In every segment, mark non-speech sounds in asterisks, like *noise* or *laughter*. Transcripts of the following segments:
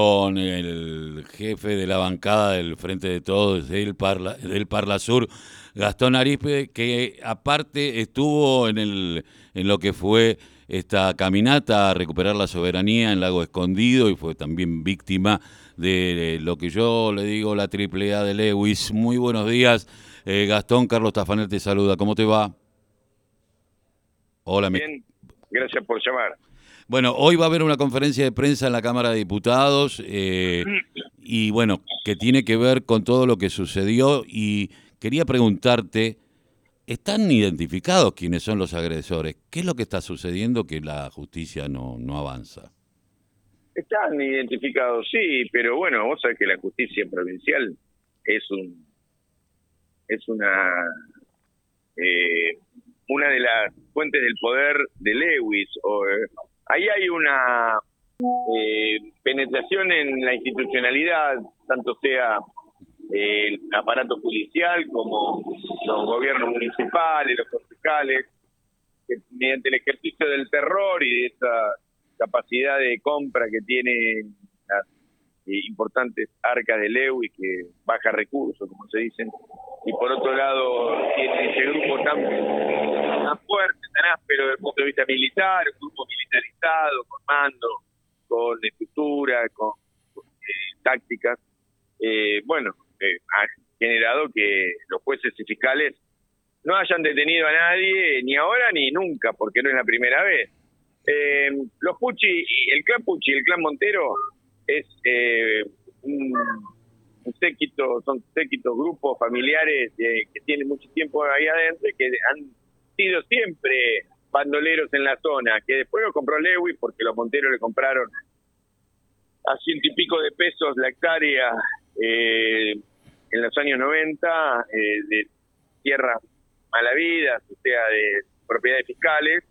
con el jefe de la bancada del Frente de Todos del Parla, del Parla Sur, Gastón Arispe, que aparte estuvo en, el, en lo que fue esta caminata a recuperar la soberanía en Lago Escondido y fue también víctima de lo que yo le digo la triple A de Lewis. Muy buenos días, eh, Gastón. Carlos Tafanel te saluda. ¿Cómo te va? Hola, Bien, gracias por llamar. Bueno, hoy va a haber una conferencia de prensa en la Cámara de Diputados eh, y bueno, que tiene que ver con todo lo que sucedió y quería preguntarte, ¿están identificados quiénes son los agresores? ¿Qué es lo que está sucediendo que la justicia no, no avanza? Están identificados, sí, pero bueno, vos sabés que la justicia provincial es un es una eh, una de las fuentes del poder de Lewis o eh, ahí hay una eh, penetración en la institucionalidad, tanto sea el aparato judicial como los gobiernos municipales, los concejales, que mediante el ejercicio del terror y de esa capacidad de compra que tiene eh, importantes arcas de Lewis que baja recursos, como se dicen, y por otro lado tiene ese grupo tan, fuerte, tan áspero desde el punto de vista militar, un grupo militarizado, con mando, con estructura, con, eh, tácticas, eh, bueno, ha generado que los jueces y fiscales no hayan detenido a nadie, ni ahora ni nunca, porque no es la primera vez. los Pucci, el clan Pucci el clan Montero es eh, un, séquito, son séquitos grupos familiares eh, que tienen mucho tiempo ahí adentro y que han sido siempre bandoleros en la zona, que después lo compró Lewis porque los Monteros le compraron a ciento y pico de pesos la hectárea eh, en los años 90 de tierras malavidas, o sea, de propiedades fiscales,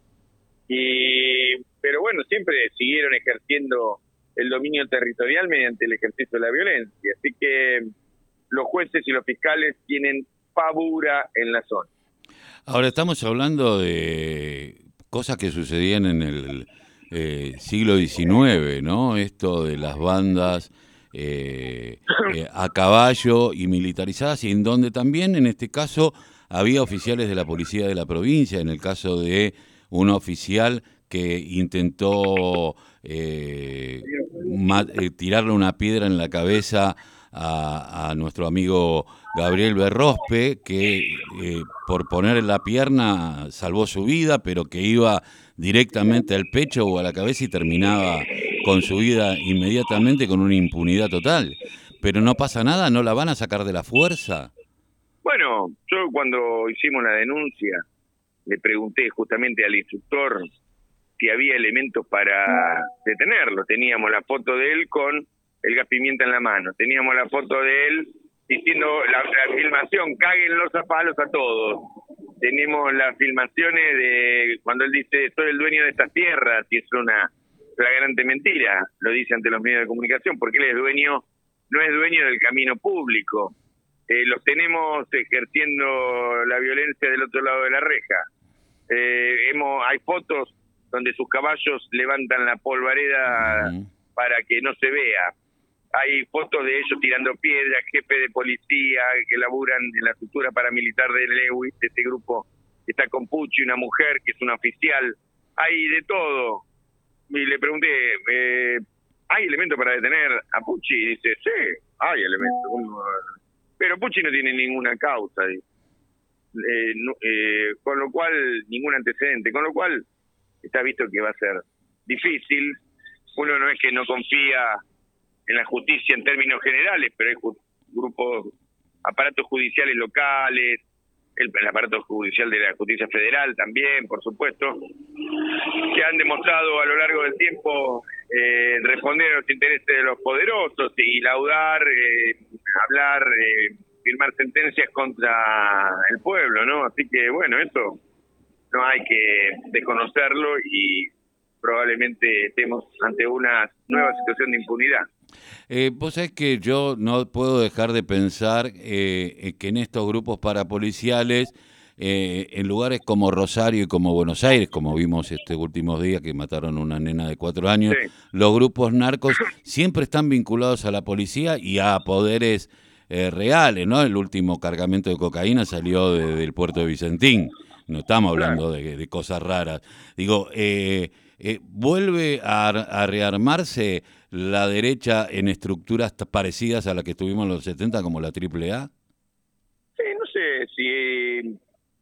y pero bueno, siempre siguieron ejerciendo el dominio territorial mediante el ejercicio de la violencia. Así que los jueces y los fiscales tienen pavura en la zona. Ahora estamos hablando de cosas que sucedían en el eh, siglo XIX, ¿no? Esto de las bandas eh, eh, a caballo y militarizadas, y en donde también, en este caso, había oficiales de la policía de la provincia, en el caso de un oficial que intentó eh, tirarle una piedra en la cabeza a, nuestro amigo Gabriel Berrospe, que eh, por poner la pierna salvó su vida, pero que iba directamente al pecho o a la cabeza y terminaba con su vida inmediatamente con una impunidad total. Pero no pasa nada, no la van a sacar de la fuerza. Bueno, yo cuando hicimos la denuncia le pregunté justamente al instructor si había elementos para detenerlo. Teníamos la foto de él con el gas pimienta en la mano, teníamos la foto de él diciendo la, filmación, caguen los zapalos a todos. Tenemos las filmaciones de cuando él dice, soy el dueño de estas tierras, y es una flagrante mentira, lo dice ante los medios de comunicación, porque él es dueño, no es dueño del camino público. Eh, los tenemos ejerciendo la violencia del otro lado de la reja. Eh, hemos, hay fotos donde sus caballos levantan la polvareda para que no se vea. Hay fotos de ellos tirando piedras, jefe de policía que laburan en la estructura paramilitar de Lewis, de este grupo que está con Pucci, una mujer que es una oficial. Hay de todo. Y le pregunté, eh, ¿hay elementos para detener a Pucci? Y dice, sí, hay elementos. Pero Pucci no tiene ninguna causa. Eh, eh, con lo cual, ningún antecedente. Con lo cual, está visto que va a ser difícil. Uno no es que no confía en la justicia en términos generales, pero hay grupos, aparatos judiciales locales, el, aparato judicial de la justicia federal también, por supuesto, que han demostrado a lo largo del tiempo eh, responder a los intereses de los poderosos y laudar, eh, hablar, eh, firmar sentencias contra el pueblo, ¿no? Así que, bueno, eso no hay que desconocerlo y probablemente estemos ante una nueva situación de impunidad. Eh, vos sabés que yo no puedo dejar de pensar eh, que en estos grupos parapoliciales eh, en lugares como Rosario y como Buenos Aires, como vimos este últimos días que mataron a una nena de cuatro años, los grupos narcos siempre están vinculados a la policía y a poderes eh, reales, ¿no? El último cargamento de cocaína salió del puerto de Vicentín, no estamos hablando de, cosas raras. Digo, eh, ¿vuelve a, rearmarse la derecha en estructuras parecidas a las que tuvimos en los 70 como la AAA? Sí, no sé si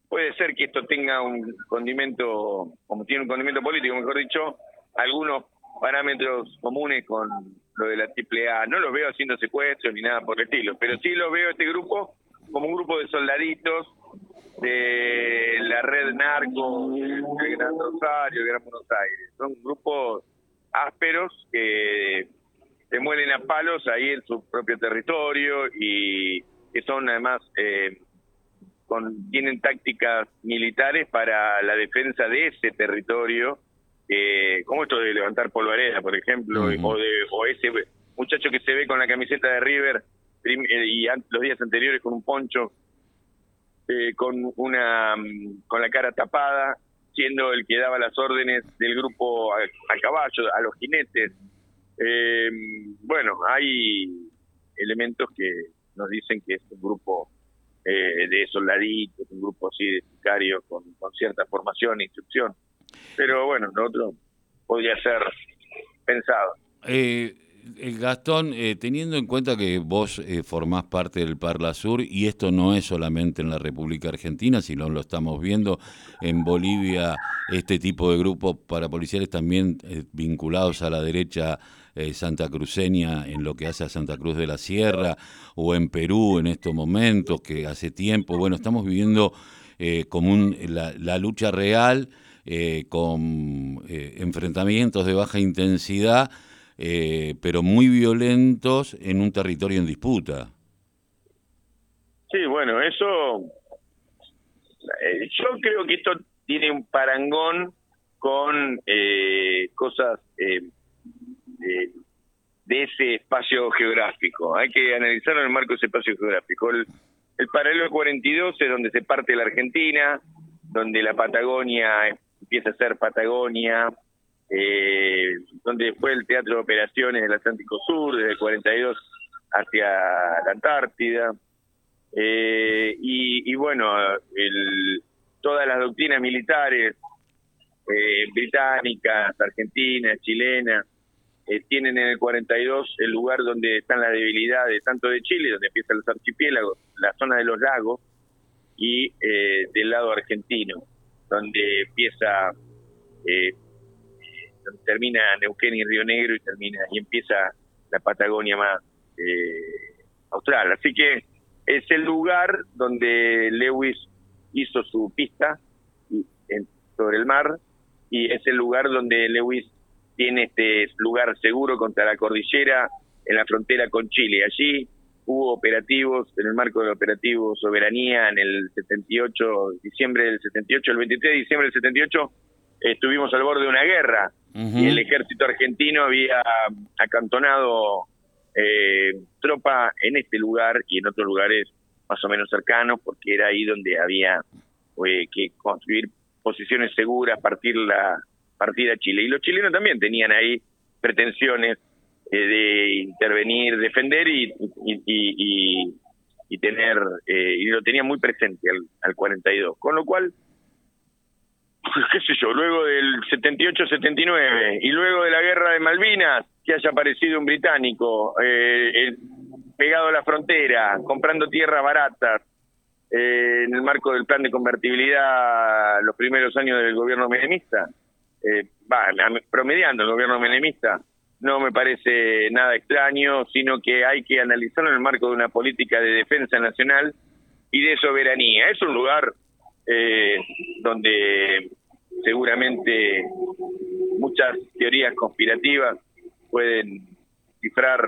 puede ser que esto tenga un condimento, como tiene un condimento político, mejor dicho, algunos parámetros comunes con lo de la AAA. No los veo haciendo secuestros ni nada por el estilo, pero sí lo veo este grupo como un grupo de soldaditos de la red narco de Gran Rosario, de Gran Buenos Aires. Son grupos ásperos que se mueren a palos ahí en su propio territorio y que son además eh, con, tienen tácticas militares para la defensa de ese territorio, eh, como esto de levantar polvareda, por ejemplo, o, de, o ese muchacho que se ve con la camiseta de River eh, y los días anteriores con un poncho, eh, con una con la cara tapada, siendo el que daba las órdenes del grupo a, caballo, a los jinetes. Eh, bueno, hay elementos que nos dicen que es un grupo eh, de soldaditos, un grupo así de sicarios con, cierta formación e instrucción. Pero bueno, lo otro podría ser pensado. Eh, Gastón, eh, teniendo en cuenta que vos eh, formás parte del Parla Sur, y esto no es solamente en la República Argentina, sino lo estamos viendo en Bolivia, este tipo de grupos parapoliciales también vinculados a la derecha eh, Santa Cruceña en lo que hace a Santa Cruz de la Sierra o en Perú en estos momentos, que hace tiempo, bueno, estamos viviendo eh, como la, lucha real eh, con enfrentamientos de baja intensidad, pero muy violentos en un territorio en disputa. Sí, bueno, eso, yo creo que esto tiene un parangón con cosas de, ese espacio geográfico. Hay que analizarlo en el marco de ese espacio geográfico. El, el paralelo 42 es donde se parte la Argentina, donde la Patagonia empieza a ser Patagonia, eh, donde fue el teatro de operaciones del Atlántico Sur, desde el 42 hacia la Antártida. Eh, y, bueno, todas las doctrinas militares eh, británicas, argentinas, chilenas, eh, tienen en el 42 el lugar donde están las debilidades tanto de Chile, donde empiezan los archipiélagos, la zona de los lagos, y del lado argentino, donde empieza, termina Neuquén y Río Negro y termina y empieza la Patagonia más austral. Así que es el lugar donde Lewis hizo su pista sobre el mar y es el lugar donde Lewis tiene este lugar seguro contra la cordillera en la frontera con Chile. Allí hubo operativos, en el marco del operativo Soberanía, en el 78, diciembre del 78, el 23 de diciembre del 78, estuvimos al borde de una guerra y el ejército argentino había acantonado eh, tropa en este lugar y en otros lugares más o menos cercanos, porque era ahí donde había eh, que construir posiciones seguras, partir la, partida Chile. Y los chilenos también tenían ahí pretensiones eh, de intervenir, defender y, y, y, tener, eh, y lo tenían muy presente al, al 42. Con lo cual, *laughs* qué sé yo, luego del 78-79 y luego de la guerra de Malvinas, que haya aparecido un británico eh, pegado a la frontera, comprando tierras baratas, en el marco del plan de convertibilidad los primeros años del gobierno menemista, eh, promediando el gobierno menemista, no me parece nada extraño, sino que hay que analizarlo en el marco de una política de defensa nacional y de soberanía. Es un lugar eh, donde seguramente muchas teorías conspirativas pueden cifrar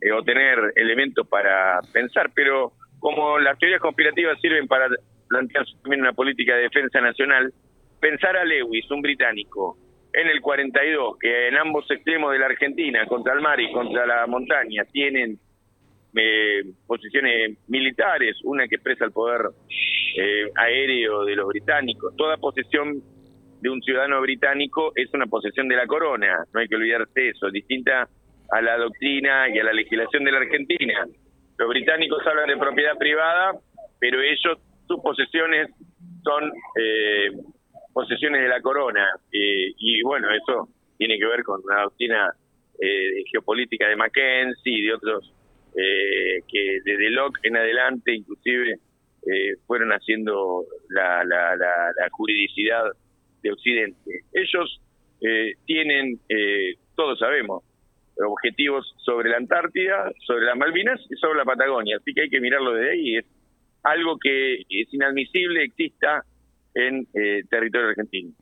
eh, o tener elementos para pensar, pero como las teorías conspirativas sirven para plantear también una política de defensa nacional, pensar a Lewis, un británico, en el 42, que en ambos extremos de la Argentina, contra el mar y contra la montaña, tienen eh, posiciones militares, una que expresa el poder eh, aéreo de los británicos. Toda posesión de un ciudadano británico es una posesión de la corona, no hay que olvidarse eso, distinta a la doctrina y a la legislación de la Argentina. Los británicos hablan de propiedad privada, pero ellos, sus posesiones son eh, posesiones de la corona. Eh, y bueno, eso tiene que ver con la doctrina eh, geopolítica de Mackenzie y de otros que desde Locke en adelante inclusive fueron haciendo la, la, la, la juridicidad de Occidente. Ellos tienen, todos sabemos, objetivos sobre la Antártida, sobre las Malvinas y sobre la Patagonia. Así que hay que mirarlo desde ahí. Es algo que es inadmisible exista en eh, territorio argentino.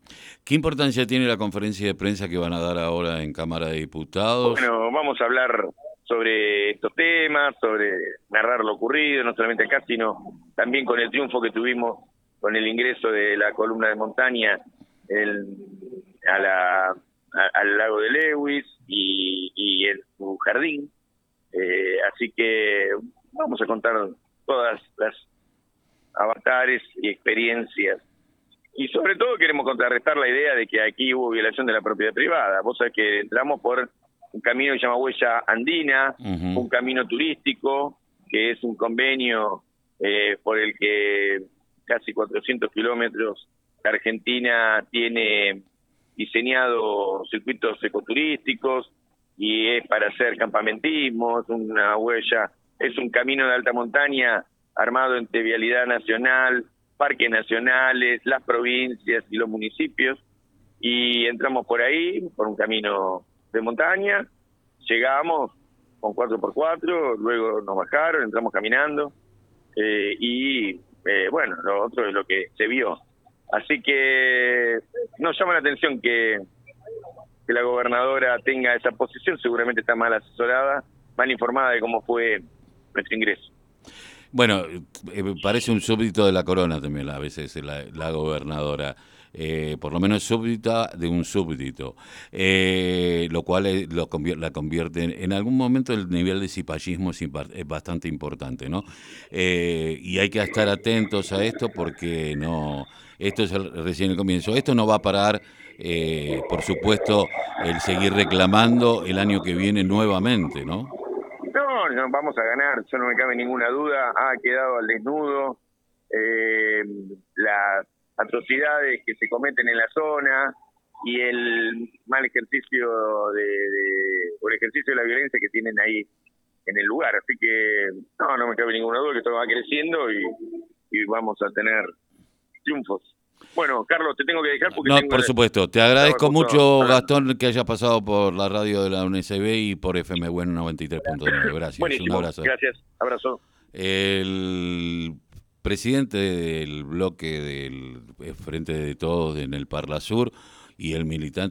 ¿Qué importancia tiene la conferencia de prensa que van a dar ahora en Cámara de Diputados? Bueno, vamos a hablar sobre estos temas, sobre narrar lo ocurrido, no solamente acá, sino también con el triunfo que tuvimos con el ingreso de la columna de montaña a la al lago de Lewis y, y en su jardín. Eh, así que vamos a contar todas las avatares y experiencias. Y sobre todo queremos contrarrestar la idea de que aquí hubo violación de la propiedad privada. Vos sabés que entramos por un camino que se llama Huella Andina, un camino turístico, que es un convenio eh, por el que casi 400 kilómetros Argentina tiene diseñado circuitos ecoturísticos y es para hacer campamentismo, es una huella, es un camino de alta montaña armado entre Vialidad Nacional, parques nacionales, las provincias y los municipios. Y entramos por ahí, por un camino de montaña, llegamos con 4x4, luego nos bajaron, entramos caminando eh, y eh, bueno, lo otro es lo que se vio. Así que nos llama la atención que, que la gobernadora tenga esa posición, seguramente está mal asesorada, mal informada de cómo fue nuestro ingreso. Bueno, eh, parece un súbdito de la corona también a veces la, gobernadora. Eh, por lo menos súbdita de un súbdito, eh, lo cual lo la convierte en, algún momento el nivel de cipallismo es, bastante importante, ¿no? y hay que estar atentos a esto porque no esto es recién el comienzo. Esto no va a parar, eh, por supuesto, el seguir reclamando el año que viene nuevamente, ¿no? No, no vamos a ganar, yo no me cabe ninguna duda. Ha quedado al desnudo eh, las atrocidades que se cometen en la zona y el mal ejercicio de, o el ejercicio de la violencia que tienen ahí en el lugar. Así que no, no me cabe ninguna duda que esto va creciendo y, y vamos a tener triunfos. Bueno, Carlos, te tengo que dejar porque... No, por supuesto. Te agradezco mucho, Gastón, que hayas pasado por la radio de la UNSB y por FM Bueno 93.9. Gracias. un abrazo. Gracias. Abrazo. El presidente del bloque del Frente de Todos en el Parla Sur y el militante